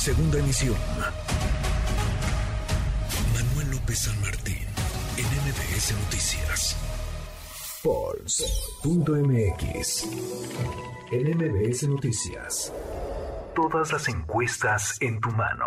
Segunda emisión. Manuel López San Martín, en MBS Noticias. Pulse.mx. En MBS Noticias. Todas las encuestas en tu mano.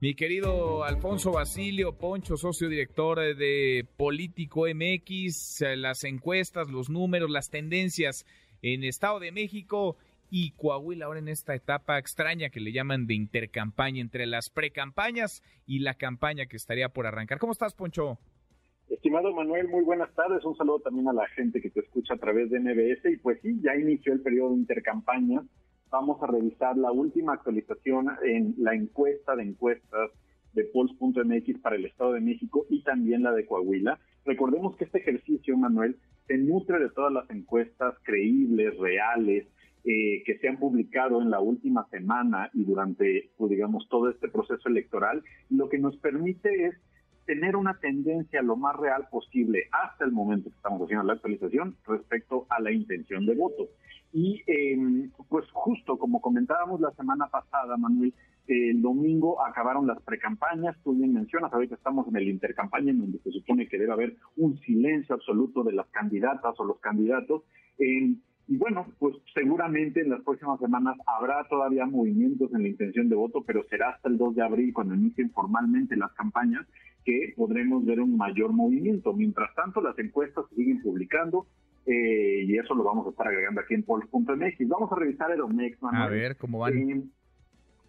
Mi querido Alfonso Basilio Poncho, socio director de Político MX, las encuestas, los números, las tendencias en Estado de México y Coahuila ahora en esta etapa extraña que le llaman de intercampaña entre las precampañas y la campaña que estaría por arrancar. ¿Cómo estás, Poncho? Estimado Manuel, muy buenas tardes. Un saludo también a la gente que te escucha a través de NBS. Y pues sí, ya inició el periodo de intercampaña vamos a revisar la última actualización en la encuesta de encuestas de Pols.mx para el Estado de México y también la de Coahuila. Recordemos que este ejercicio, Manuel, se nutre de todas las encuestas creíbles, reales, eh, que se han publicado en la última semana y durante, pues, digamos, todo este proceso electoral. Lo que nos permite es tener una tendencia lo más real posible hasta el momento que estamos haciendo la actualización respecto a la intención de voto. Y em, pues justo como comentábamos la semana pasada, Manuel, el domingo acabaron las precampañas, tú bien mencionas, ahorita estamos en el intercampaña en donde se supone que debe haber un silencio absoluto de las candidatas o los candidatos. Em, y bueno, pues seguramente en las próximas semanas habrá todavía movimientos en la intención de voto, pero será hasta el 2 de abril cuando inicien formalmente las campañas que podremos ver un mayor movimiento. Mientras tanto, las encuestas siguen publicando, eh, y eso lo vamos a estar agregando aquí en Pols.mx. Vamos a revisar el OMEX. A ver cómo van.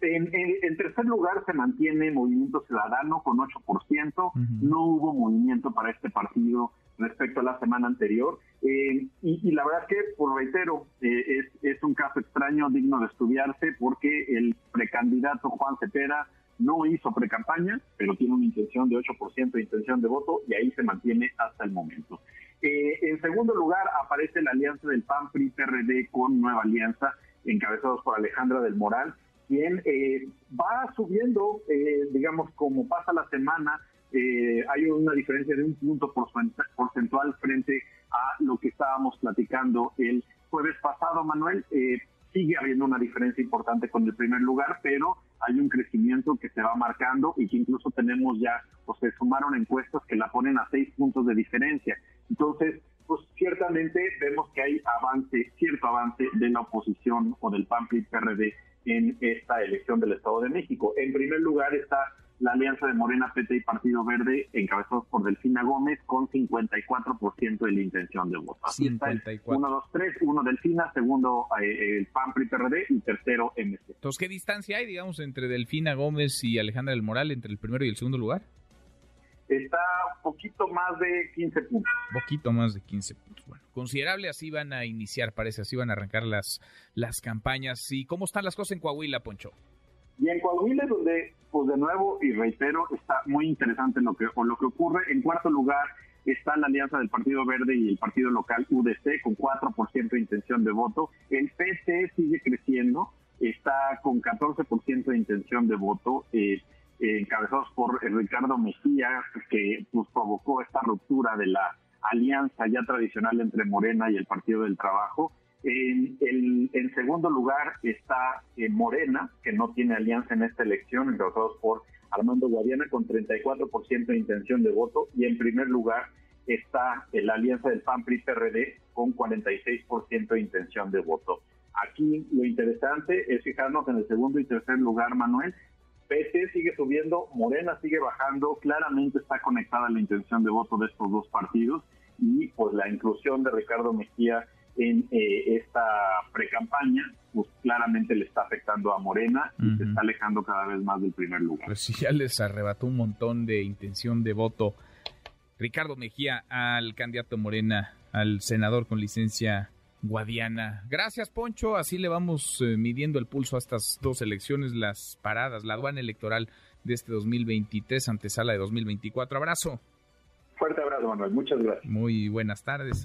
En, en, tercer lugar se mantiene Movimiento Ciudadano con 8%. No hubo movimiento para este partido respecto a la semana anterior. Eh, y, la verdad es que, por reitero, eh, es, es un caso extraño, digno de estudiarse, porque el precandidato Juan Cepeda no hizo precampaña, pero tiene una intención de 8% de intención de voto y ahí se mantiene hasta el momento. Eh, en segundo lugar aparece la alianza del PAN PRI PRD con Nueva Alianza, encabezados por Alejandra del Moral, quien eh, va subiendo, eh, digamos, como pasa la semana, hay una diferencia de un punto porcentual frente a lo que estábamos platicando el jueves pasado, Manuel. Sigue habiendo una diferencia importante con el primer lugar, pero hay un crecimiento que se va marcando y que incluso tenemos ya, o se sumaron encuestas que la ponen a seis puntos de diferencia. Entonces, pues ciertamente vemos que hay avance, cierto avance de la oposición o del PAN PRD en esta elección del Estado de México. En primer lugar está la alianza de Morena, PT y Partido Verde, encabezados por Delfina Gómez, con 54% de la intención de voto. Así 54. Uno, dos, tres, uno Delfina, segundo eh, el PAN, PRI, PRD y tercero MC. Entonces, ¿qué distancia hay, digamos, entre Delfina Gómez y Alejandra del Moral, entre el primero y el segundo lugar? está un poquito más de 15 puntos. Poquito más de 15 puntos. Bueno, considerable, así van a iniciar, parece, así van a arrancar las, las campañas. ¿Y cómo están las cosas en Coahuila, Poncho? Y en Coahuila, donde, pues de nuevo, y reitero, está muy interesante lo que, o lo que ocurre. En cuarto lugar está la alianza del Partido Verde y el partido local UDC con 4% de intención de voto. El PT sigue creciendo, está con 14% de intención de voto. Eh, encabezados por Ricardo Mejía, que pues, provocó esta ruptura de la alianza ya tradicional entre Morena y el Partido del Trabajo. En, el, en segundo lugar está eh, Morena, que no tiene alianza en esta elección, encabezados por Armando Guadiana con 34% de intención de voto. Y en primer lugar está la alianza del PAN-PRI-PRD con 46% de intención de voto. Aquí lo interesante es fijarnos en el segundo y tercer lugar, Manuel, PT sigue subiendo, Morena sigue bajando, claramente está conectada la intención de voto de estos dos partidos y pues la inclusión de Ricardo Mejía en eh, esta precampaña, pues claramente le está afectando a Morena y se está alejando cada vez más del primer lugar. Pues sí, ya les arrebató un montón de intención de voto Ricardo Mejía al candidato Morena, al senador con licencia Guadiana. Gracias, Poncho. Así le vamos eh, midiendo el pulso a estas dos elecciones, las paradas, la aduana electoral de este 2023, antesala de 2024. Abrazo. Fuerte abrazo, Manuel. Muchas gracias. Muy buenas tardes.